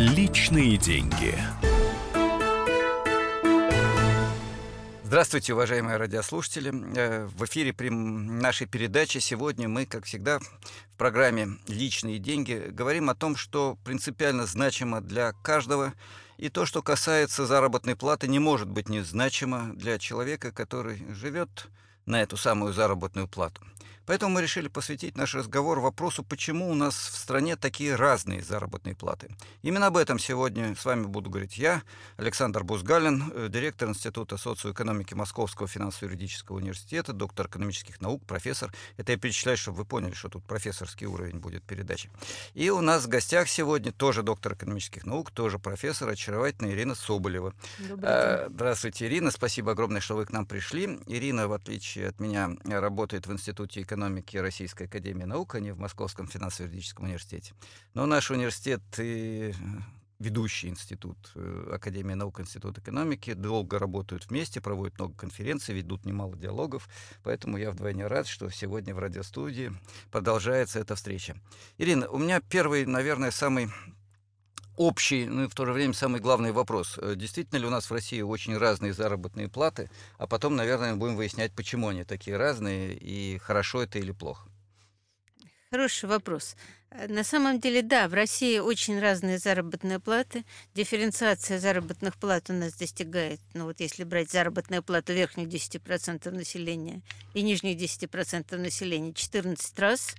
Личные деньги. Здравствуйте, уважаемые радиослушатели. Э, в эфире при нашей передачи сегодня мы, как всегда, в программе «Личные деньги» говорим о том, что принципиально значимо для каждого, и то, что касается заработной платы, не может быть незначимо для человека, который живет на эту самую заработную плату. Поэтому мы решили посвятить наш разговор вопросу, почему у нас в стране такие разные заработные платы. Именно об этом сегодня с вами буду говорить я, Александр Бузгалин, э, директор Института социоэкономики Московского финансово-юридического университета, доктор экономических наук, профессор. Это я перечисляю, чтобы вы поняли, что тут профессорский уровень будет передачи. И у нас в гостях сегодня тоже доктор экономических наук, тоже профессор, очаровательная Ирина Соболева. Добрый день. Здравствуйте, Ирина. Спасибо огромное, что вы к нам пришли. Ирина, в отличие от меня, работает в Институте экономики Российской Академии Наук, а не в Московском финансово-юридическом университете. Но наш университет и ведущий институт э, Академии наук, Институт экономики, долго работают вместе, проводят много конференций, ведут немало диалогов, поэтому я вдвойне рад, что сегодня в радиостудии продолжается эта встреча. Ирина, у меня первый, наверное, самый общий, ну и в то же время самый главный вопрос. Э, действительно ли у нас в России очень разные заработные платы? А потом, наверное, будем выяснять, почему они такие разные, и хорошо это или плохо. Хороший вопрос. Э, на самом деле, да, в России очень разные заработные платы. Дифференциация заработных плат у нас достигает, ну вот если брать заработную плату верхних 10% населения и нижних 10% населения, 14 раз.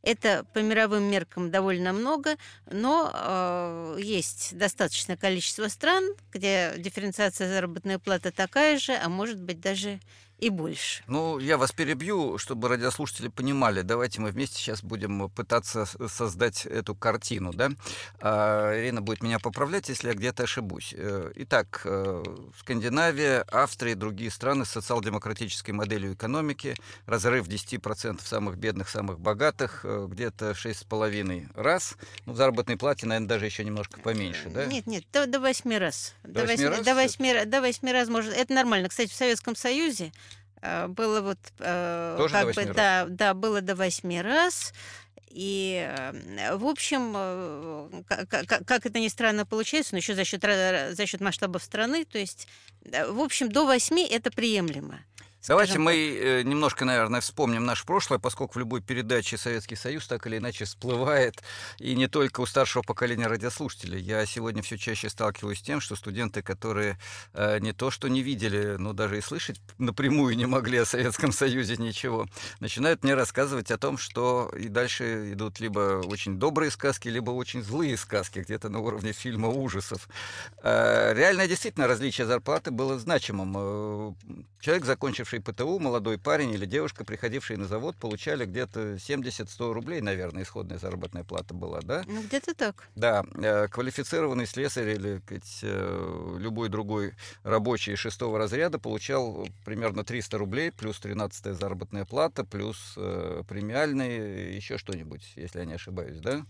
Это по мировым меркам довольно много, но э, есть достаточное количество стран, где дифференциация заработной платы такая же, а может быть даже и больше. Ну, я вас перебью, чтобы радиослушатели понимали. Давайте мы вместе сейчас будем пытаться создать эту картину, да? А, Ирина будет меня поправлять, если я где-то ошибусь. Э, итак, э, Скандинавия, Австрия и другие страны с социал-демократической моделью экономики, разрыв 10% самых бедных, самых богатых, э, где-то 6,5 раз. Ну, в заработной плате, наверное, даже еще немножко поменьше, да? Нет, нет, до, до 8 раз. До 8 раз? До 8, до 8 раз может... Это нормально. Кстати, в Советском Союзе было вот э, Тоже как бы, раз. да, да, было до восьми раз. И, э, в общем, как, как это ни странно получается, но еще за счет, за счет масштабов страны, то есть, в общем, до восьми это приемлемо. Давайте мы э, немножко, наверное, вспомним наше прошлое, поскольку в любой передаче Советский Союз так или иначе всплывает, и не только у старшего поколения радиослушателей. Я сегодня все чаще сталкиваюсь с тем, что студенты, которые э, не то что не видели, но даже и слышать напрямую не могли о Советском Союзе ничего, начинают мне рассказывать о том, что и дальше идут либо очень добрые сказки, либо очень злые сказки, где-то на уровне фильма ужасов. Э, реальное действительно различие зарплаты было значимым. Человек, закончивший закончивший ПТУ, молодой парень или девушка, приходившие на завод, получали где-то 70-100 рублей, наверное, исходная заработная плата была, да? Ну, где-то так. Да. Э, квалифицированный слесарь или сказать, э, любой другой рабочий шестого разряда получал примерно 300 рублей, плюс 13 заработная плата, плюс э, премиальные, еще что-нибудь, если я не ошибаюсь, да?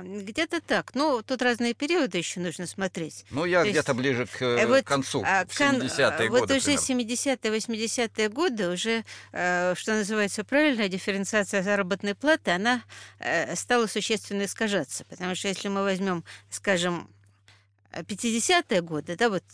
Где-то так. Ну, тут разные периоды еще нужно смотреть. Ну, я где-то ближе к э, вот, концу, а, к 70-е вот годы. Вот уже 70-е, 80-е годы уже, э, что называется, правильная дифференциация заработной платы, она э, стала существенно искажаться. Потому что если мы возьмем, скажем, 50-е годы, да, вот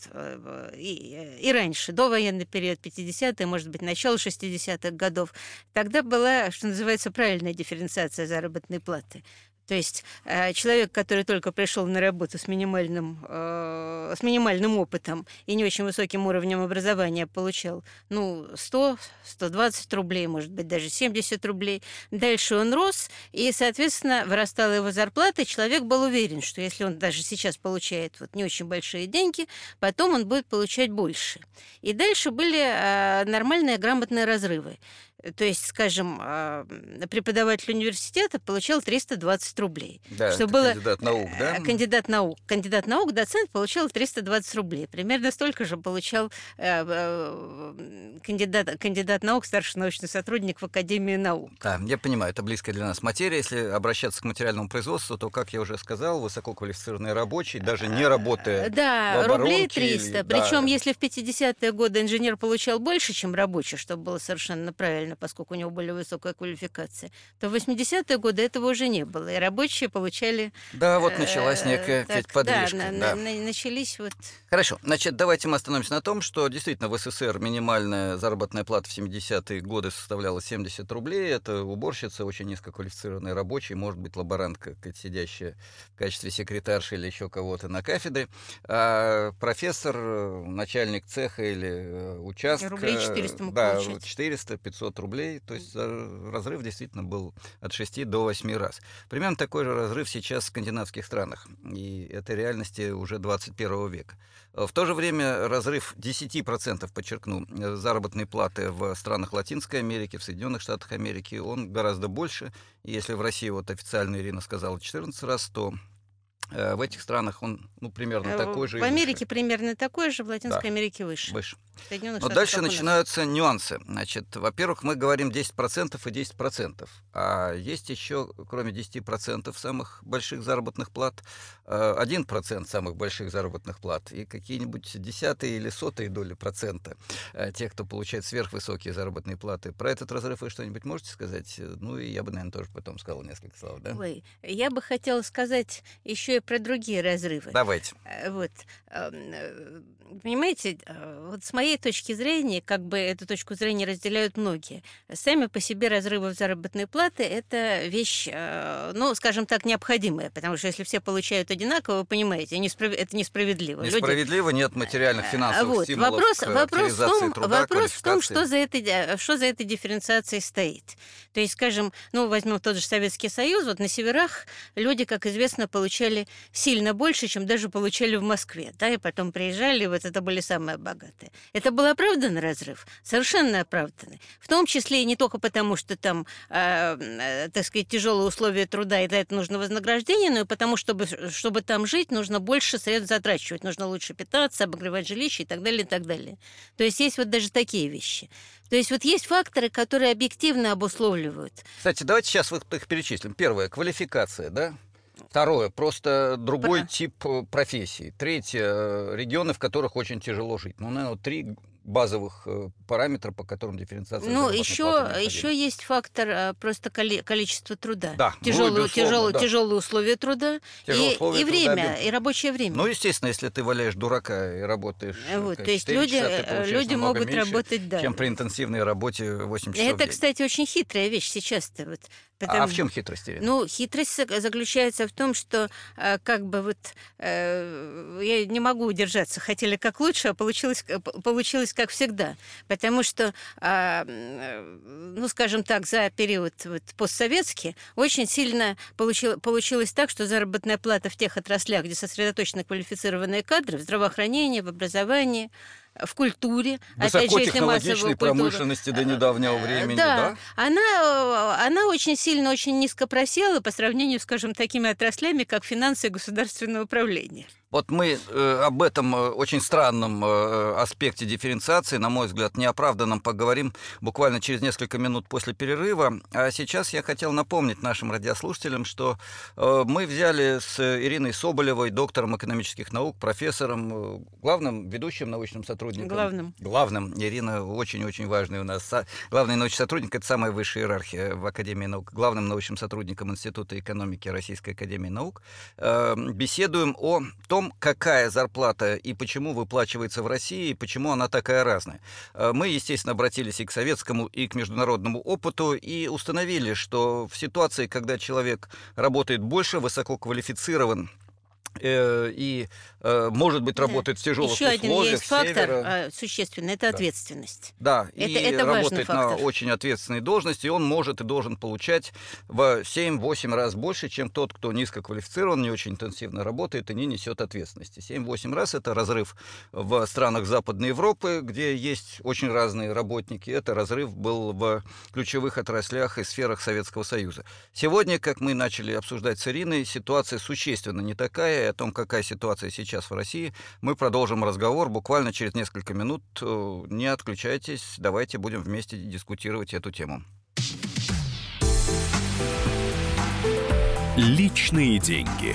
и, и раньше, до военный период, 50-е, может быть, начало 60-х годов, тогда была, что называется, правильная дифференциация заработной платы. То есть э, человек, который только пришел на работу с минимальным, э, с минимальным опытом и не очень высоким уровнем образования, получал ну, 100, 120 рублей, может быть, даже 70 рублей. Дальше он рос, и, соответственно, вырастала его зарплата, и человек был уверен, что если он даже сейчас получает вот не очень большие деньги, потом он будет получать больше. И дальше были э, нормальные грамотные разрывы. То есть, скажем, а, преподаватель университета получал 320 рублей. Да, что было... кандидат наук, да? Э, кандидат наук. Кандидат наук, доцент получал 320 рублей. Примерно столько же получал э, э, кандидат, кандидат наук, старший научный сотрудник в Академии наук. Да, я понимаю, это близкая для нас материя. Если обращаться к материальному производству, то, как я уже сказал, высококвалифицированный рабочий, даже не работая Да, в рублей 300. Или... Причем, да. если в 50-е годы инженер получал больше, чем рабочий, что было совершенно правильно, добровольно, поскольку у него более высокая квалификация, то в 80-е годы этого уже не было, и рабочие получали... Да, вот э, началась некая так, подвижка. Да, да. На, на, начались вот... Хорошо, значит, давайте мы остановимся на том, что действительно в СССР минимальная заработная плата в 70-е годы составляла 70 рублей, это уборщица, очень низкоквалифицированный рабочий, может быть, лаборантка, сидящая в качестве секретарши или еще кого-то на кафедре, а профессор, э, начальник цеха или э, участка... Рублей 400 мог да, 400-500 рублей. То есть э, разрыв действительно был от 6 до 8 раз. Примерно такой же разрыв сейчас в скандинавских странах. И это реальности уже 21 века. Э, в то же время разрыв 10%, подчеркну, э, заработной платы в странах Латинской Америки, в Соединенных Штатах Америки, он гораздо больше. Если в России, вот официально Ирина сказала, 14 раз, то в этих странах он ну, примерно Э, такой же. В Америке выше. примерно такой же, в Латинской Да. Америке выше. Выше. Но дальше у нас. начинаются нюансы. Значит, во-первых, мы говорим 10% и 10%. А есть еще, кроме 10% самых больших заработных плат, э, 1% самых больших заработных плат и какие-нибудь десятые или сотые доли процента э, тех, кто получает сверхвысокие заработные платы. Про этот разрыв вы что-нибудь можете сказать? Ну, и я бы, наверное, тоже потом сказал несколько слов, да? Ой, я бы хотела сказать еще и про другие разрывы. Давайте. Э, Вот. эм, э, Понимаете, э, вот с моей точки зрения, как бы эту точку зрения разделяют многие. Сами по себе разрывы в заработной платы – это вещь, ну, скажем так, необходимая, потому что если все получают одинаково, вы понимаете, несправ- это несправедливо. Люди- Несправедливо, нет материальных финансовых вот. стимулов вопрос, к вопрос, в том, труда, вопрос в том, что за, этой, что за этой дифференциацией стоит. То есть, скажем, ну, возьмем тот же Советский Союз, вот на северах люди, как известно, получали сильно больше, чем даже получали в Москве, да, и потом приезжали, и вот это были самые богатые. Это был оправданный разрыв? Совершенно оправданный. В том числе и не только потому, что там, э, так сказать, тяжелые условия труда, и за это нужно вознаграждение, но и потому, чтобы, чтобы там жить, нужно больше средств затрачивать, нужно лучше питаться, обогревать жилище и так далее, и так далее. То есть есть вот даже такие вещи. То есть вот есть факторы, которые объективно обусловливают. Кстати, давайте сейчас вот их перечислим. Первое, квалификация, да? Второе, просто другой Про- тип э, профессии. Третье, э, регионы, в которых очень тяжело жить. Ну, наверное, три базовых э, параметра, по которым дифференциация Ну, еще, еще есть фактор просто количества труда. Да, ну, тяжелые, безусловно, тяжелые, да. тяжелые условия труда Тяжелые и, условия и труда, время, без- и рабочее время. Ну, естественно, если ты валяешь дурака и работаешь... Вот, то есть 4 люди, часа, люди могут меньше, работать, да. чем при интенсивной работе 8 часов в Это, день. кстати, очень хитрая вещь сейчас-то. Вот, А потому- в чем хитрость, Ирина? Ну, хитрость зак- заключается в том, что э, как бы вот э, я не могу удержаться. Хотели как лучше, а получилось, п- получилось как всегда. Потому что, а, э, ну, скажем так, за период вот, постсоветский очень сильно получил, получилось так, что заработная плата в тех отраслях, где сосредоточены квалифицированные кадры, в здравоохранении, в образовании, в культуре, опять же, если Высокотехнологичной массовую культуру, промышленности до недавнего Э, времени, да, да? Она, она очень сильно, очень низко просела по сравнению, скажем, такими отраслями, как финансы и государственное управление. Вот мы э, об этом э, очень странном э, аспекте дифференциации, на мой взгляд, неоправданном, поговорим буквально через несколько минут после перерыва. А сейчас я хотел напомнить нашим радиослушателям, что э, мы взяли с Ириной Соболевой, доктором экономических наук, профессором, э, главным ведущим научным сотрудником. Главным. Главным. Ирина очень-очень важный у нас. Главный научный сотрудник – это самая высшая иерархия в Академии наук. Главным научным сотрудником Института экономики Российской Академии наук. Э, Беседуем о том, какая зарплата и почему выплачивается в России, и почему она такая разная. Э, Мы, естественно, обратились и к советскому, и к международному опыту, и установили, что в ситуации, когда человек работает больше, высококвалифицирован, и, э, может быть, Да. работает в тяжелых Еще один условиях есть фактор севера. а, существенный, это ответственность. Да, Это- и это работает на очень ответственной должности, и он может и должен получать в 7-8 раз больше, чем тот, кто низкоквалифицирован, не очень интенсивно работает и не несет ответственности. 7-8 раз это разрыв в странах Западной Европы, где есть очень разные работники. Это разрыв был в ключевых отраслях и сферах Советского Союза. Сегодня, как мы начали обсуждать с Ириной, ситуация существенно не такая, и о том, какая ситуация сейчас в России, мы продолжим разговор буквально через несколько минут. Э, Не отключайтесь, давайте будем вместе дискутировать эту тему. Личные деньги.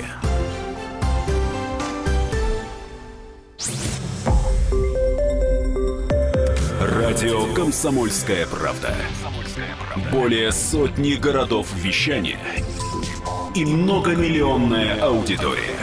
Радио «Комсомольская правда». Более сотни городов вещания и многомиллионная аудитория.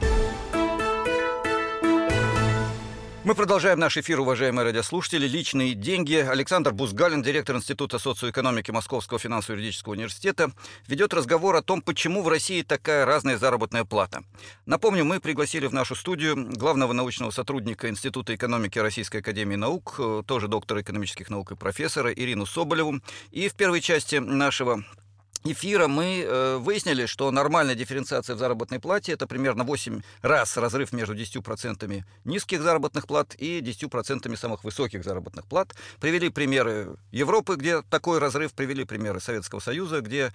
Мы продолжаем наш эфир, уважаемые радиослушатели. Личные деньги. Александр Бузгалин, директор Института социоэкономики Московского финансово-юридического университета, ведет разговор о том, почему в России такая разная заработная плата. Напомню, мы пригласили в нашу студию главного научного сотрудника Института экономики Российской академии наук, э, тоже доктора экономических наук и профессора Ирину Соболеву. И в первой части нашего эфира мы э, выяснили, что нормальная дифференциация в заработной плате это примерно 8 раз разрыв между 10% низких заработных плат и 10% самых высоких заработных плат. Привели примеры Европы, где такой разрыв, привели примеры Советского Союза, где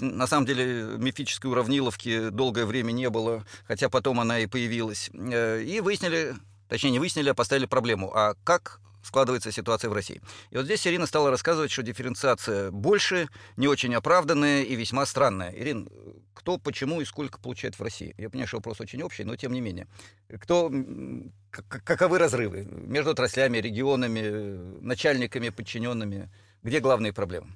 на самом деле мифической уравниловки долгое время не было, хотя потом она и появилась. Э, и выяснили, точнее не выяснили, а поставили проблему. А как складывается ситуация в России. И вот здесь Ирина стала рассказывать, что дифференциация больше, не очень оправданная и весьма странная. Ирина, кто, почему и сколько получает в России? Я понимаю, что вопрос очень общий, но тем не менее. Кто, каковы разрывы между отраслями, регионами, начальниками, подчиненными? Где главные проблемы?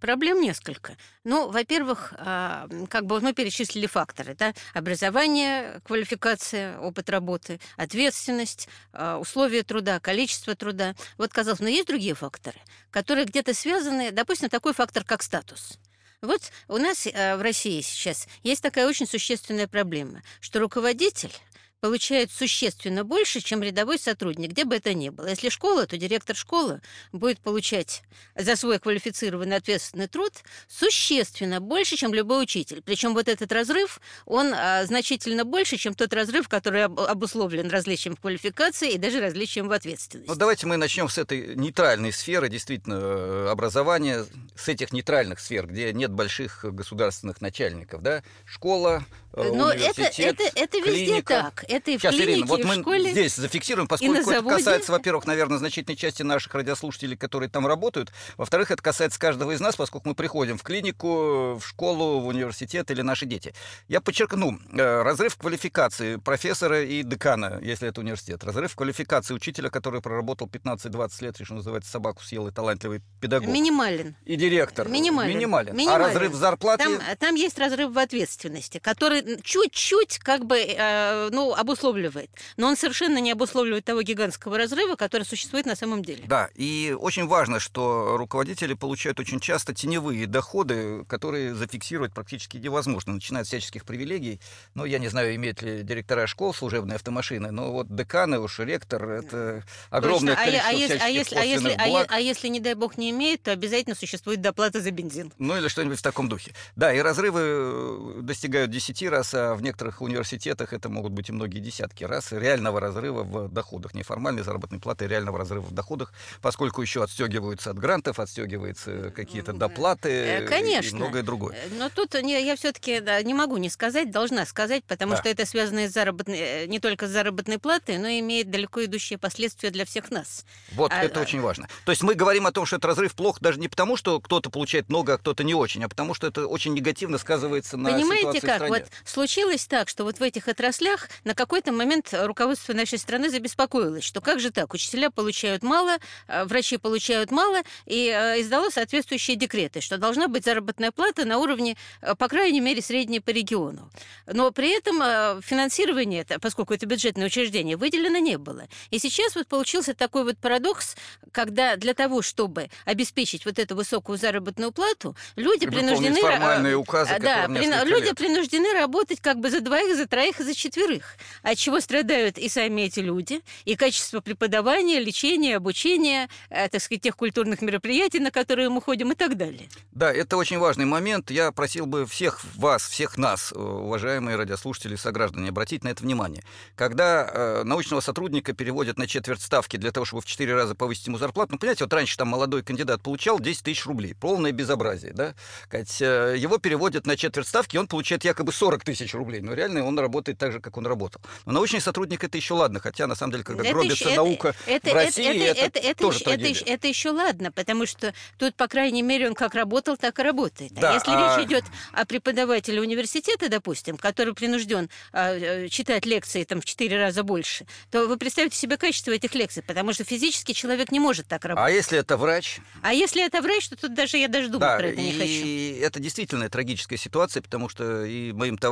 Проблем несколько. Ну, во-первых, а, как бы мы перечислили факторы. Да? Образование, квалификация, опыт работы, ответственность, а, условия труда, количество труда. Вот казалось, но есть другие факторы, которые где-то связаны, допустим, такой фактор, как статус. Вот у нас а, в России сейчас есть такая очень существенная проблема, что руководитель получает существенно больше, чем рядовой сотрудник, где бы это ни было. Если школа, то директор школы будет получать за свой квалифицированный ответственный труд существенно больше, чем любой учитель. Причем вот этот разрыв, он а, значительно больше, чем тот разрыв, который об, обусловлен различием в квалификации и даже различием в ответственности. Ну, давайте мы начнем с этой нейтральной сферы, действительно, э, образования, с этих нейтральных сфер, где нет больших государственных начальников, да? Школа, Но это, это, это везде клиника. так это и в Сейчас, клинике, Ирина, вот и в мы школе, здесь зафиксируем, поскольку это касается, во-первых, наверное, значительной части наших радиослушателей, которые там работают. Во-вторых, это касается каждого из нас, поскольку мы приходим в клинику, в школу, в университет или наши дети. Я подчеркну, э, разрыв квалификации профессора и декана, если это университет. Разрыв квалификации учителя, который проработал 15-20 лет, что называется, собаку съел и талантливый педагог. Минимален. И директор. Минимален. Минимален. Минимален. А разрыв зарплаты? Там, там есть разрыв в ответственности, который чуть-чуть как бы, э, ну, обусловливает. Но он совершенно не обусловливает того гигантского разрыва, который существует на самом деле. Да, и очень важно, что руководители получают очень часто теневые доходы, которые зафиксировать практически невозможно, начиная от всяческих привилегий. Ну, я не знаю, имеют ли директора школ служебные автомашины, но вот деканы, уж ректор, это огромное Точно. количество а, а, всяческих а если, а если, благ. А, а если, не дай бог, не имеет, то обязательно существует доплата за бензин. Ну, или что-нибудь в таком духе. Да, и разрывы э, достигают 10 раз, а в некоторых университетах это могут быть и многие десятки раз реального разрыва в доходах, неформальной заработной платы, реального разрыва в доходах, поскольку еще отстегиваются от грантов, отстегиваются какие-то доплаты э, Конечно. и многое другое. Э, но тут не, я все-таки да, не могу не сказать, должна сказать, потому да. что это связано с заработной, э, не только с заработной платой, но и имеет далеко идущие последствия для всех нас. Вот а, это а... очень важно. То есть мы говорим о том, что этот разрыв плох даже не потому, что кто-то получает много, а кто-то не очень, а потому что это очень негативно сказывается на Понимаете ситуации как? в стране. Вот случилось так, что вот в этих отраслях на какой-то момент руководство нашей страны забеспокоилось, что как же так, учителя получают мало, э, врачи получают мало, и э, издало соответствующие декреты, что должна быть заработная плата на уровне, э, по крайней мере, средней по региону. Но при этом финансирование, поскольку это бюджетное учреждение, выделено не было. И сейчас вот получился такой вот парадокс, когда для того, чтобы обеспечить вот эту высокую заработную плату, люди принуждены... формальные указы, да, при... люди лет. принуждены работать как бы за двоих, за троих и за четверых. от чего страдают и сами эти люди, и качество преподавания, лечения, обучения, э, так сказать, тех культурных мероприятий, на которые мы ходим и так далее. Да, это очень важный момент. Я просил бы всех вас, всех нас, э, уважаемые радиослушатели и сограждане, обратить на это внимание. Когда э, научного сотрудника переводят на четверть ставки для того, чтобы в четыре раза повысить ему зарплату, ну, понимаете, вот раньше там молодой кандидат получал 10 тысяч рублей. Полное безобразие, да? Его переводят на четверть ставки, и он получает якобы 40 тысяч рублей. Но реально он работает так же, как он работал. Но научный сотрудник это еще ладно, хотя на самом деле, когда это гробится еще, наука это, в России, это, это, это, тоже это, это, это еще ладно, потому что тут, по крайней мере, он как работал, так и работает. А да, а если а... речь идет о преподавателе университета, допустим, который принужден а, э, читать лекции там в четыре раза больше, то вы представьте себе качество этих лекций, потому что физически человек не может так работать. А если это врач? А если это врач, то тут даже я даже думать да, про это не хочу. И это действительно трагическая ситуация, потому что и моим товарищам,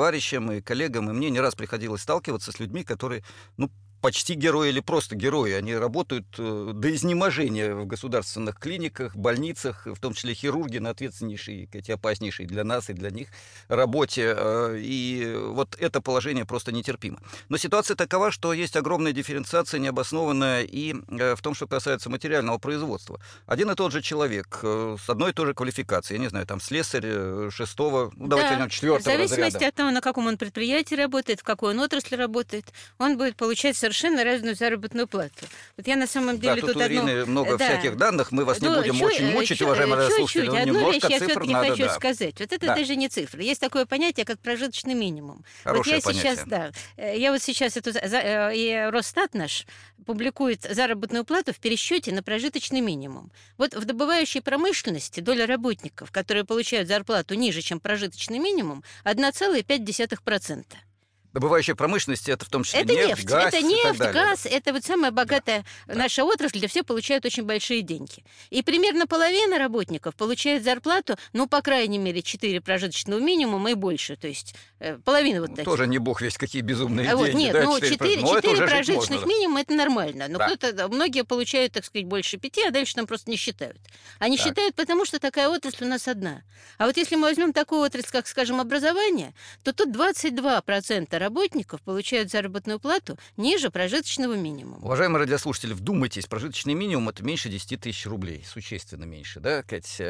и коллегам, и мне не раз приходилось сталкиваться с людьми, которые, ну, почти герои или просто герои. Они работают э, до изнеможения в государственных клиниках, больницах, в том числе хирурги на ответственнейшей, эти опаснейшей для нас и для них работе. Э, и вот это положение просто нетерпимо. Но ситуация такова, что есть огромная дифференциация необоснованная и э, в том, что касается материального производства. Один и тот же человек с одной и той же квалификацией, я не знаю, там слесарь шестого, ну, давайте да, возьмем четвертого В зависимости разряда. от того, на каком он предприятии работает, в какой он отрасли работает, он будет получать совершенно разную заработную плату. Вот я на самом деле да, тут, тут у Ирины одну... много да. всяких данных, мы вас не ну, будем чуть, очень мучить, чуть, уважаемые чуть-чуть, слушатели, одну вещь я все-таки хочу да. сказать. Вот это да. даже не цифры. Есть такое понятие, как прожиточный минимум. Хорошее вот я понятие. сейчас, да, э, я вот сейчас эту, э, и Росстат наш публикует заработную плату в пересчете на прожиточный минимум. Вот в добывающей промышленности доля работников, которые получают зарплату ниже, чем прожиточный минимум, 1,5%. Добывающая промышленность это в том числе это нефть, нефть, газ это нефть, газ, это вот самая богатая да. наша отрасль, где все получают очень большие деньги. И примерно половина работников получает зарплату, ну, по крайней мере, 4 прожиточного минимума и больше, то есть э, половина вот ну, таких. Тоже не бог весь какие безумные а вот, деньги. Нет, да, ну, 4, 4, 4 прожиточных можно, минимума это нормально, но да. кто-то, многие получают, так сказать, больше 5, а дальше там просто не считают. Они так. считают, потому что такая отрасль у нас одна. А вот если мы возьмем такую отрасль, как, скажем, образование, то тут 22% работников получают заработную плату ниже прожиточного минимума. Уважаемые радиослушатели, вдумайтесь, прожиточный минимум это меньше 10 тысяч рублей, существенно меньше, да, Кать?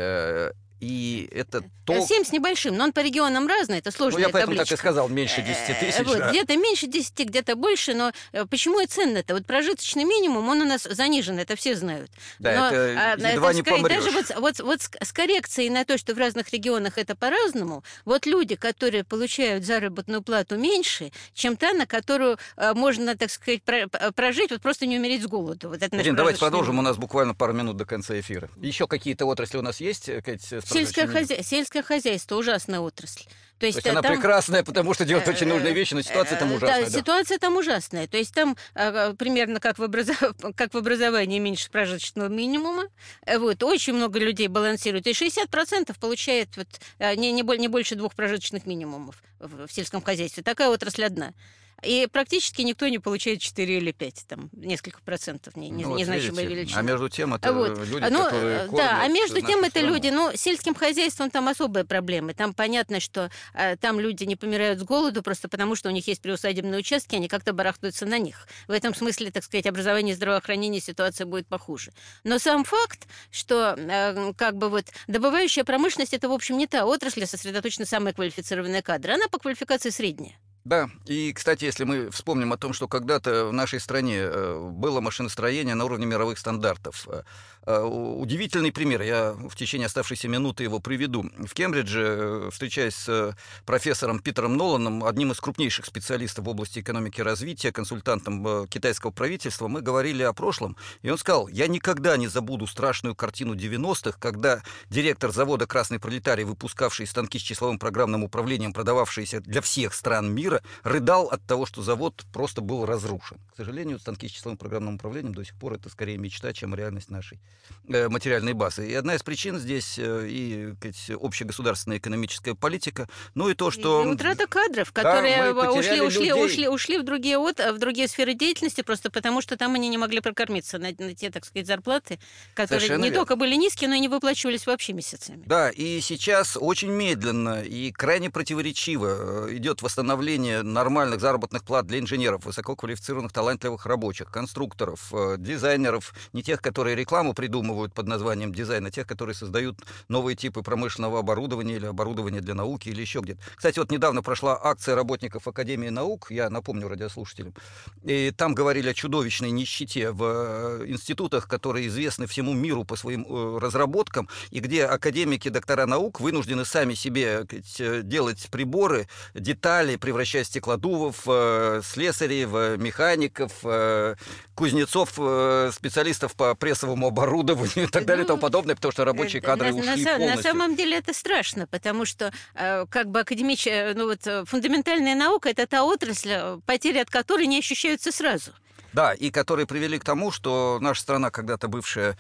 Э, и это то... 7 с небольшим, но он по регионам разный, это сложная Ну, я поэтому табличка. так и сказал, меньше 10 э, тысяч. Вот, да. Где-то меньше 10, где-то больше, но э, почему и ценно-то? Вот прожиточный минимум, он у нас занижен, это все знают. Да, но, это а, едва не сказать, Даже вот, вот, вот с коррекцией на то, что в разных регионах это по-разному, вот люди, которые получают заработную плату меньше, чем та, на которую можно, так сказать, прожить, вот просто не умереть с голоду. Вот это Ирина, давайте продолжим, у нас буквально пару минут до конца эфира. Еще какие-то отрасли у нас есть, Кать, Сельское хозяйство сельское хозяйство ужасная отрасль. То есть, То есть она там, прекрасная, потому что делает очень нужные вещи, но ситуация там ужасная. Да, да, ситуация там ужасная. То есть там а, примерно как в, образов... как в образовании меньше прожиточного минимума. Вот, очень много людей балансируют. И 60% получает вот, не, не, не больше двух прожиточных минимумов в сельском хозяйстве. Такая отрасль одна. И практически никто не получает 4 или 5, там, несколько процентов, не, ну, незначимая видите, величина. А между тем это вот. люди, ну, которые кормят Да, а между тем это страну. люди, ну, сельским хозяйством там особые проблемы. Там понятно, что а, там люди не помирают с голоду просто потому, что у них есть приусадебные участки, они как-то барахтаются на них. В этом смысле, так сказать, образование и здравоохранение ситуация будет похуже. Но сам факт, что а, как бы вот добывающая промышленность это, в общем, не та отрасль, где сосредоточены самые квалифицированные кадры. Она по квалификации средняя. Да, и, кстати, если мы вспомним о том, что когда-то в нашей стране э, было машиностроение на уровне мировых стандартов, э, Э, удивительный пример, я в течение оставшейся минуты его приведу. В Кембридже, встречаясь с профессором Питером Ноланом, одним из крупнейших специалистов в области экономики и развития, консультантом китайского правительства, мы говорили о прошлом, и он сказал, я никогда не забуду страшную картину 90-х, когда директор завода «Красный пролетарий», выпускавший станки с числовым программным управлением, продававшиеся для всех стран мира, рыдал от того, что завод просто был разрушен. К сожалению, станки с числовым программным управлением до сих пор это скорее мечта, чем реальность нашей Э, материальной базы. И одна из причин здесь э, и сказать, общегосударственная экономическая политика, ну и то, что... И утрата кадров, которые да, ушли, ушли, ушли, ушли в, другие от, в другие сферы деятельности, просто потому что там они не могли прокормиться на, на те, так сказать, зарплаты, которые Совершенно не верно. только были низкие, но и не выплачивались вообще месяцами. Да, и сейчас очень медленно и крайне противоречиво э, идет восстановление установление нормальных заработных плат для инженеров, высококвалифицированных, талантливых рабочих, конструкторов, э, дизайнеров, не тех, которые рекламу придумывают под названием дизайн, а тех, которые создают новые типы промышленного оборудования или оборудования для науки или еще где-то. Кстати, вот недавно прошла акция работников Академии наук, я напомню радиослушателям, и там говорили о чудовищной нищете в э, институтах, которые известны всему миру по своим э, разработкам, и где академики, доктора наук вынуждены сами себе делать приборы, детали, превращая стеклодувов, слесарей в механиков, кузнецов, специалистов по прессовому оборудованию и так далее и тому ну, подобное, потому что рабочие кадры на, ушли на, полностью. На самом деле это страшно, потому что как бы академическая, ну вот фундаментальная наука – это та отрасль, потери от которой не ощущаются сразу. Да, и которые привели к тому, что наша страна, когда-то бывшая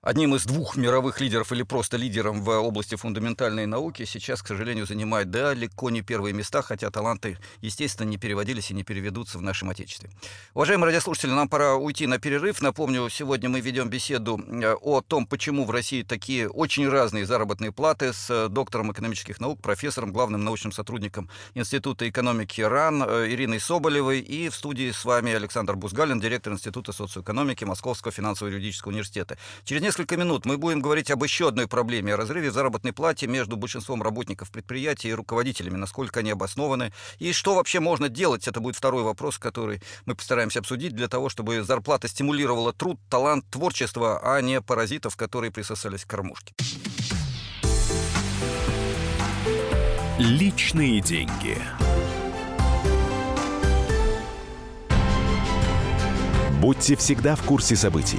одним из двух мировых лидеров или просто лидером в области фундаментальной науки, сейчас, к сожалению, занимает далеко не первые места, хотя таланты, естественно, не переводились и не переведутся в нашем Отечестве. Уважаемые радиослушатели, нам пора уйти на перерыв. Напомню, сегодня мы ведем беседу э, о том, почему в России такие очень разные заработные платы с э, доктором экономических наук, профессором, главным научным сотрудником Института экономики РАН э, Ириной Соболевой. И в студии с вами Александр Бузгалин, директор Института социоэкономики Московского финансово-юридического университета. Через несколько минут мы будем говорить об еще одной проблеме, о разрыве заработной плате между большинством работников предприятий и руководителями, насколько они обоснованы, и что вообще можно делать. Это будет второй вопрос, который мы постараемся обсудить для того, чтобы зарплата стимулировала труд, талант, творчество, а не паразитов, которые присосались к кормушке. Личные деньги. Будьте всегда в курсе событий.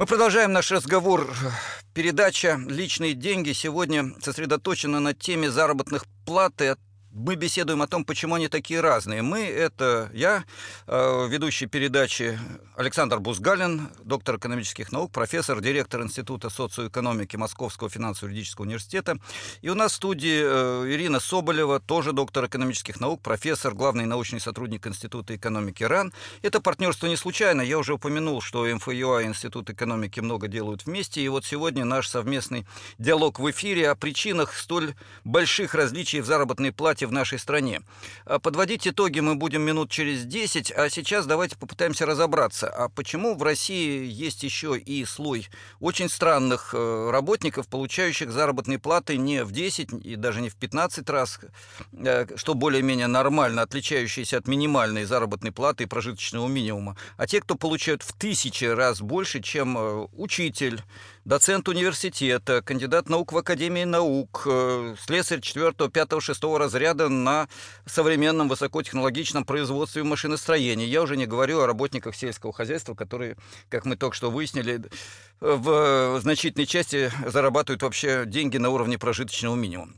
Мы продолжаем наш разговор. Передача «Личные деньги» сегодня сосредоточена на теме заработных плат и мы беседуем о том, почему они такие разные. Мы — это я, э, ведущий передачи Александр Бузгалин, доктор экономических наук, профессор, директор Института социоэкономики Московского финансово-юридического университета. И у нас в студии э, Ирина Соболева, тоже доктор экономических наук, профессор, главный научный сотрудник Института экономики РАН. Это партнерство не случайно. Я уже упомянул, что МФЮА и Институт экономики много делают вместе. И вот сегодня наш совместный диалог в эфире о причинах столь больших различий в заработной плате в нашей стране. А подводить итоги мы будем минут через 10, а сейчас давайте попытаемся разобраться, а почему в России есть еще и слой очень странных э, работников, получающих заработные платы не в 10 и даже не в 15 раз, э, что более-менее нормально, отличающиеся от минимальной заработной платы и прожиточного минимума, а те, кто получают в тысячи раз больше, чем э, учитель, доцент университета, кандидат наук в Академии наук, э, слесарь 4, 5, 6 разряда на современном высокотехнологичном производстве машиностроения. Я уже не говорю о работниках сельского хозяйства, которые, как мы только что выяснили, в значительной части зарабатывают вообще деньги на уровне прожиточного минимума.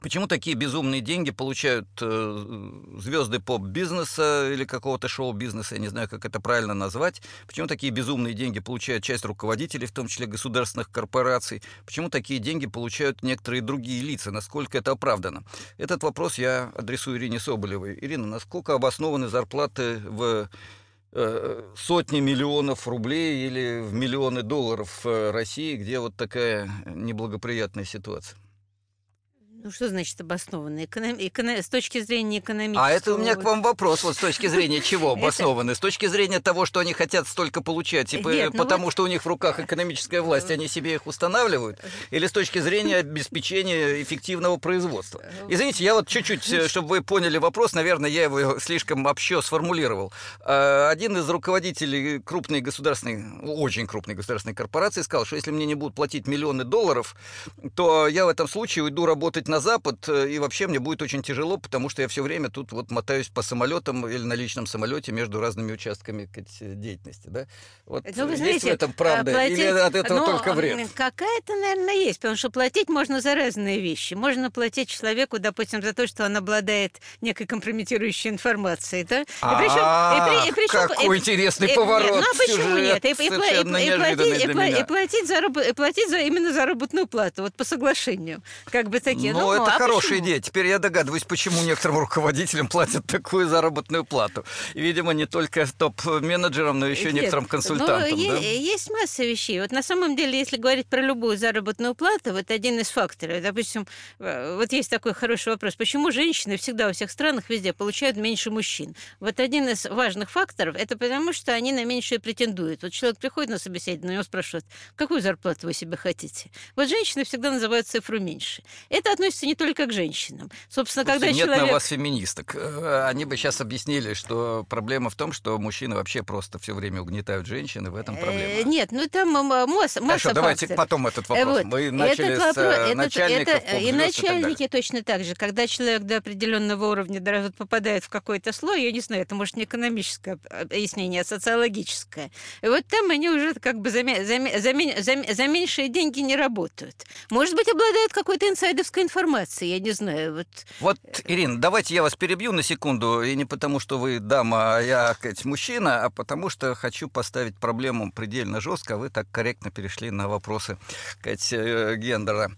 Почему такие безумные деньги получают э, звезды поп-бизнеса или какого-то шоу-бизнеса, я не знаю, как это правильно назвать? Почему такие безумные деньги получают часть руководителей, в том числе государственных корпораций? Почему такие деньги получают некоторые другие лица? Насколько это оправдано? Этот вопрос я адресую Ирине Соболевой. Ирина, насколько обоснованы зарплаты в э, сотни миллионов рублей или в миллионы долларов в России, где вот такая неблагоприятная ситуация? Ну, что значит обоснованно? Эконом... Эконом... С точки зрения экономического... А это у меня к вам вопрос. Вот с точки зрения чего обоснованы? С точки зрения того, что они хотят столько получать, типа, ну потому что у них в руках экономическая власть, они себе их устанавливают? Или с точки зрения обеспечения эффективного производства? Извините, я вот чуть-чуть, э, чтобы вы поняли вопрос, наверное, я его слишком общо сформулировал. А, один из руководителей крупной государственной, очень крупной государственной корпорации сказал, что если мне не будут платить миллионы долларов, то я в этом случае уйду работать уехать на Запад, э, и вообще мне будет очень тяжело, потому что я все время тут вот мотаюсь по самолетам или на личном самолете между разными участками деятельности, да? Вот ну, вы есть знаете, в этом правда? Платить... Или от этого ну, только вред? Какая-то, наверное, есть, потому что платить можно за разные вещи. Можно платить человеку, допустим, за то, что он обладает некой компрометирующей информацией, да? И причем, какой интересный поворот Ну, а почему нет? И, платить, за, платить за именно заработную плату, вот по соглашению. Как бы такие. Ну, ну это а хорошая почему? идея. Теперь я догадываюсь, почему некоторым руководителям платят такую заработную плату. И, видимо, не только топ-менеджерам, но еще Нет, некоторым ну, консультантам. е- да? Есть масса вещей. Вот на самом деле, если говорить про любую заработную плату, вот один из факторов. Допустим, э, вот есть такой хороший вопрос. Почему женщины всегда во всех странах везде получают меньше мужчин? Вот один из важных факторов, это потому, что они на меньшее претендуют. Вот человек приходит на собеседование, у него спрашивают, какую зарплату вы себе хотите? Вот женщины всегда называют цифру меньше. Это относится не только к женщинам. Собственно, Слушайте, когда нет человек... на вас феминисток. Э, Они бы сейчас объяснили, что проблема в том, что мужчины вообще просто все время угнетают женщин, и в этом Э, проблема. Нет, ну там м- м- масса, Хорошо, масса давайте факторов. потом этот Э, вопрос. вот. Мы начали Этот с вопрос- э, начальников, это- И начальники точно так же. Когда человек до определенного уровня даже попадает в какой-то слой, я не знаю, это может не экономическое объяснение, а социологическое. И вот там они уже как бы за, за, за, за, за меньшие деньги не работают. Может быть, обладают какой-то инсайдовской информацией, я не знаю. Вот. Вот, Ирина, давайте я вас перебью на секунду, и не потому, что вы дама, а я, сказать, мужчина, а потому что хочу поставить проблему предельно жестко, а вы так корректно перешли на вопросы, сказать, э, гендера.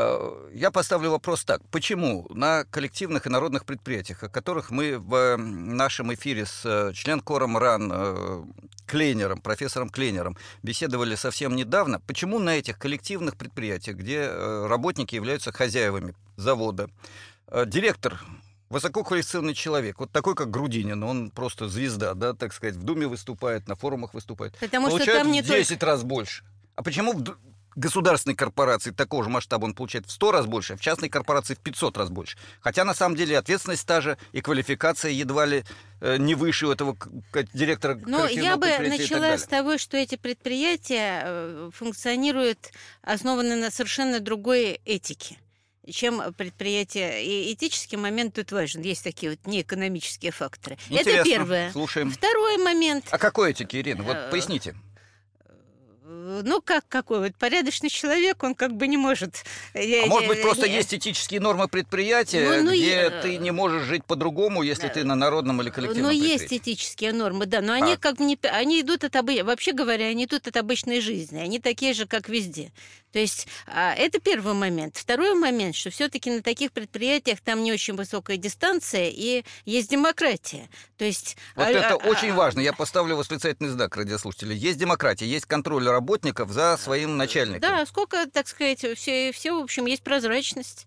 Э, Я поставлю вопрос так. Почему на коллективных и народных предприятиях, о которых мы в нашем эфире с э, член-кором РАН э, Клейнером, профессором Клейнером беседовали совсем недавно, почему на этих коллективных предприятиях, где работники являются хозяевами завода, директор высококвалифицированный человек, вот такой, как Грудинин, он просто звезда, да, так сказать, в Думе выступает, на форумах выступает, Потому что получает там не в 10 раз больше. А почему государственной корпорации такого же масштаба он получает в 100 раз больше, а в частной корпорации в 500 раз больше? Хотя, на самом деле, ответственность та же и квалификация едва ли э, не выше у этого директора Но коллективного я бы начала с того, что эти предприятия э, функционируют, основаны на совершенно другой этике чем предприятие. И этический момент тут важен. Есть такие вот неэкономические факторы. Это Интересно. первое. Слушаем. Второй момент. А какой этики, Ирина? Вот Э, поясните. Э, Ну, как какой? Вот порядочный человек, он как бы не может... А может быть, просто есть этические нормы предприятия, Ну, ну, где е- ты не можешь жить по-другому, если ты на народном или коллективном Но есть этические нормы, да, но они А. как бы не, они идут от обы... вообще говоря, они идут от обычной жизни, они такие же, как везде. То есть а, это первый момент. Второй момент, что все-таки на таких предприятиях там не очень высокая дистанция и есть демократия. То есть Вот а, это а, очень а, важно. Я поставлю восклицательный знак, радиослушатели. Есть демократия, есть контроль работников за своим начальником. Да, сколько, так сказать, все, все, в общем, есть прозрачность.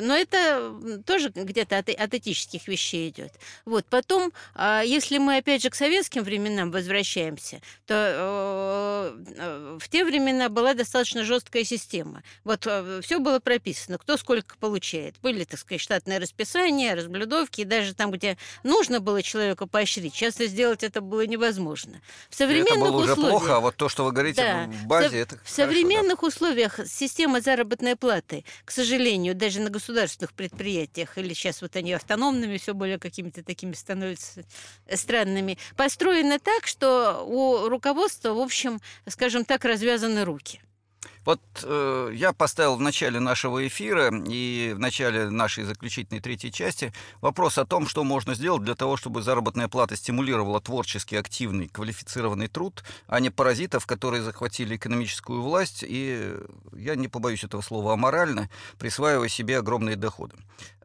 Но это тоже где-то от, от этических вещей идет. Вот. Потом, а, если мы опять же к советским временам возвращаемся, то э, э, в те времена была достаточно жесткая система. Вот все было прописано, кто сколько получает. Были, так сказать, штатные расписания, разблюдовки, и даже там, где нужно было человека поощрить, часто сделать это было невозможно. В современных это было уже условиях... плохо, а вот то, что вы говорите Да. в базе, В это В хорошо, современных условиях система заработной платы, к сожалению, даже на государственных предприятиях, или сейчас вот они автономными, все более какими-то такими становятся э, странными, построена так, что у руководства, в общем, скажем так, развязаны руки. Вот э, я поставил в начале нашего эфира и в начале нашей заключительной третьей части вопрос о том, что можно сделать для того, чтобы заработная плата стимулировала творческий, активный, квалифицированный труд, а не паразитов, которые захватили экономическую власть и, я не побоюсь этого слова, аморально, присваивая себе огромные доходы.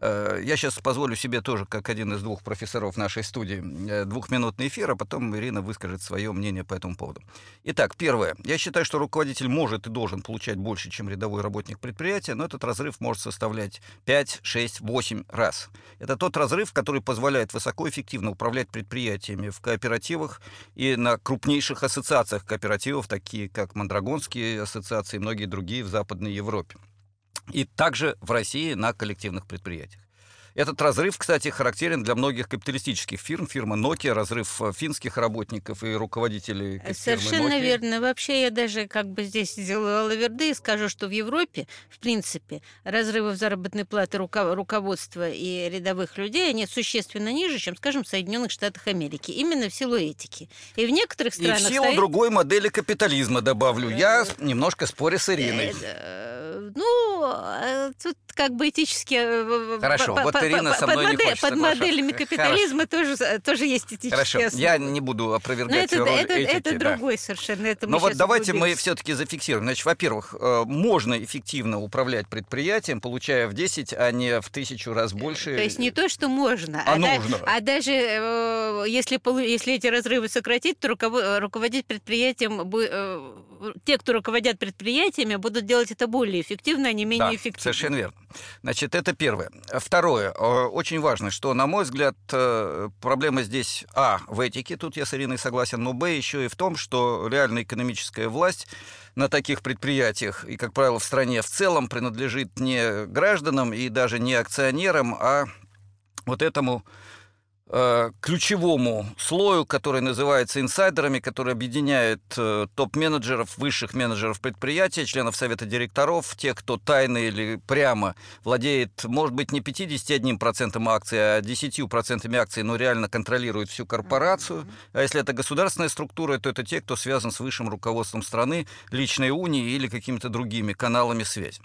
Э, я сейчас позволю себе тоже, как один из двух профессоров нашей студии, э, двухминутный эфир, а потом Ирина выскажет свое мнение по этому поводу. Итак, первое. Я считаю, что руководитель может и должен получать больше, чем рядовой работник предприятия, но этот разрыв может составлять 5, 6, 8 раз. Это тот разрыв, который позволяет высокоэффективно управлять предприятиями в кооперативах и на крупнейших ассоциациях кооперативов, такие как Мандрагонские ассоциации и многие другие в Западной Европе. И также в России на коллективных предприятиях. Этот разрыв, кстати, характерен для многих капиталистических фирм. Фирма Nokia, разрыв э, финских работников и руководителей фирмы Совершенно Nokia. верно. Вообще я даже как бы здесь сделаю лаверды и скажу, что в Европе, в принципе, разрывы в заработной платы руко- руководства и рядовых людей, они существенно ниже, чем, скажем, в Соединенных Штатах Америки. Именно в силу этики. И в некоторых И в странах силу стоит- другой модели капитализма, добавлю. Я немножко спорю с Ириной. Э, Ну, э, тут как бы этически... э, Хорошо, вот Ирина со мной под не модель- хочет Под моделями капитализма тоже, тоже есть этические Хорошо, основы. я не буду опровергать это, роль это, этики. это да. другой совершенно. Это мы Но вот давайте мы углубимся. все-таки зафиксируем. Значит, во-первых, можно эффективно управлять предприятием, получая в 10, а не в тысячу раз больше. То есть не то, что можно, А да- нужно. а даже если, если эти разрывы сократить, то руково- руководить предприятием, те, кто руководят предприятиями, будут делать это более эффективно, а не менее Да, эффективно. совершенно верно. Значит, это первое. Второе. э, Очень важно, что, на мой взгляд, э, проблема здесь, а, в этике, тут я с Ириной согласен, но, б, еще и в том, что реальная экономическая власть на таких предприятиях и, как правило, в стране в целом принадлежит не гражданам и даже не акционерам, а вот этому ключевому слою, который называется инсайдерами, который объединяет э, топ-менеджеров, высших менеджеров предприятия, членов совета директоров, тех, кто тайно или прямо владеет, может быть, не 51% акций, а 10% акций, но реально контролирует всю корпорацию. А если это государственная структура, то это те, кто связан с высшим руководством страны, личной унии или какими-то другими каналами связи.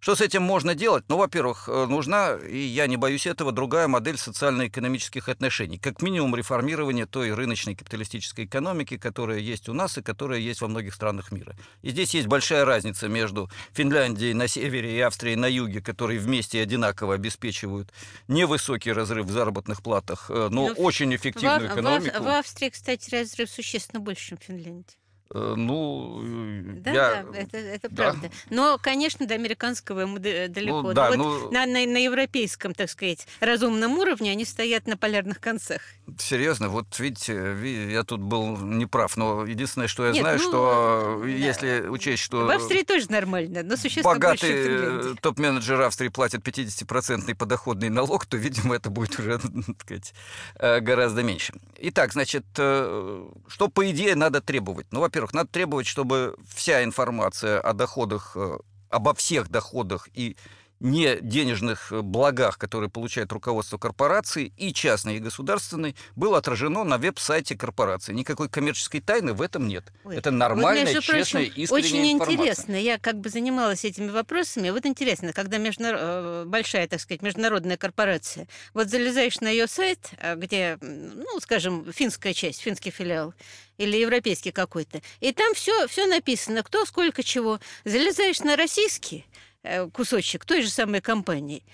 Что с этим можно делать? Ну, во-первых, э, нужна, и я не боюсь этого, другая модель социально-экономических отношений. Как минимум реформирование той рыночной капиталистической экономики, которая есть у нас и которая есть во многих странах мира. И здесь есть большая разница между Финляндией на севере и Австрией на юге, которые вместе одинаково обеспечивают невысокий разрыв в заработных платах, э, но Ну, в- очень В, эффективную в экономику. в Австрии, кстати, разрыв существенно больше, чем в Финляндии. Э, Ну, э, Да, я... да, это, это да. правда. Но, конечно, до американского ему далеко. Ну, да, вот ну- на, на- на европейском, так сказать, разумном уровне они стоят на полярных концах. Серьезно, вот видите, ви- я тут был неправ, но единственное, что я Нет, знаю, ну, что да. если учесть, что В Австрии тоже нормально, но существенно богатый э, топ-менеджер Австрии платит 50% подоходный налог, то, видимо, это будет уже, так сказать, э, гораздо меньше. Итак, значит, э, что, по идее, надо требовать? Ну, во-первых, надо требовать, чтобы вся информация о доходах, э, обо всех доходах и не денежных э, благах, которые получает руководство корпорации, и частной, и государственной, было отражено на веб-сайте корпорации. Никакой коммерческой тайны в этом нет. Ой, Это вот, нормальная, между честная, прочим, искренняя Очень информация. интересно. Я как бы занималась этими вопросами. Вот интересно, когда междунар- э, большая, так сказать, международная корпорация, вот залезаешь на ее сайт, а, где, ну, скажем, финская часть, финский филиал, или европейский какой-то, и там все, все написано, кто, сколько, чего. Залезаешь на российский э, кусочек той же самой компании,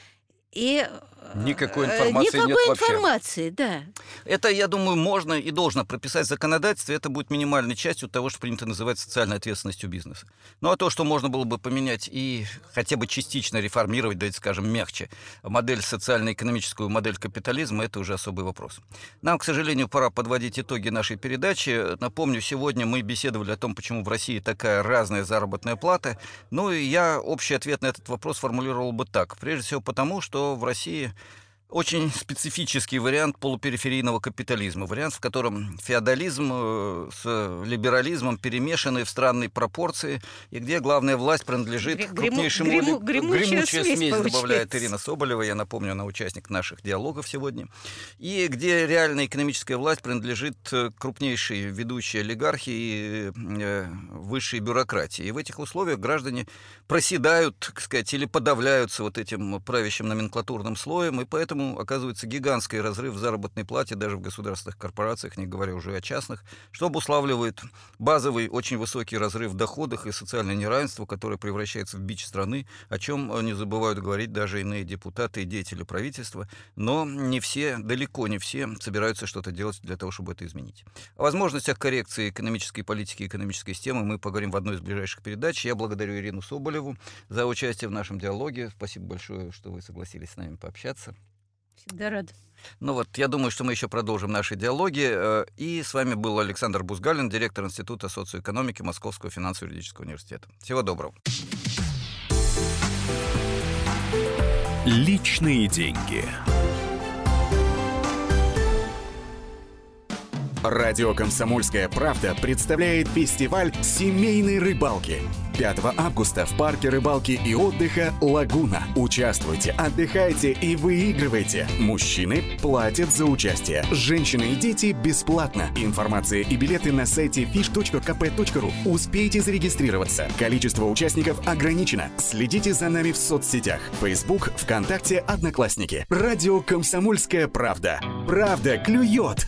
и э, Никакой э, информации нет никакой вообще. информации, да. Это, я думаю, можно и должно прописать в законодательстве. Это будет минимальной частью того, что принято называть социальной ответственностью бизнеса. Ну а то, что можно было бы поменять и хотя бы частично реформировать, давайте скажем, мягче, модель социально-экономическую, модель капитализма, это уже особый вопрос. Нам, к сожалению, пора подводить итоги нашей передачи. Напомню, сегодня мы беседовали о том, почему в России такая разная заработная плата. Ну и я общий ответ на этот вопрос формулировал бы так. Прежде всего потому, что в России очень специфический вариант полупериферийного капитализма. Вариант, в котором феодализм э, с либерализмом перемешаны в странной пропорции, и где главная власть принадлежит Гри- гриму- крупнейшему... гриму- ли- гремучая смесь добавляет получается. Ирина Соболева. Я напомню, она участник наших диалогов сегодня. И где реальная экономическая власть принадлежит э, крупнейшей ведущей олигархии и э, высшей бюрократии. И в этих условиях граждане проседают, так сказать, или подавляются вот этим правящим номенклатурным слоем, и поэтому оказывается гигантский разрыв в заработной плате даже в государственных корпорациях, не говоря уже о частных, что обуславливает базовый очень высокий разрыв в доходах и социальное неравенство, которое превращается в бич страны, о чем э, не забывают говорить даже иные депутаты и деятели правительства, но не все, далеко не все собираются что-то делать для того, чтобы это изменить. О возможностях коррекции экономической политики и экономической системы мы поговорим в одной из ближайших передач. Я благодарю Ирину Соболеву за участие в нашем диалоге. Спасибо большое, что вы согласились с нами пообщаться. Всегда рада. Ну вот, я думаю, что мы еще продолжим наши диалоги. Э, И с вами был Александр Бузгалин, директор Института социоэкономики Московского финансово-юридического университета. Всего доброго. Личные деньги. Радио «Комсомольская правда» представляет фестиваль семейной рыбалки. 5 августа в парке рыбалки и отдыха «Лагуна». Участвуйте, отдыхайте и выигрывайте. Мужчины платят за участие. Женщины и дети бесплатно. Информация и билеты на сайте fish.kp.ru. Успейте зарегистрироваться. Количество участников ограничено. Следите за нами в соцсетях. Facebook, ВКонтакте, Одноклассники. Радио «Комсомольская правда». Правда клюет!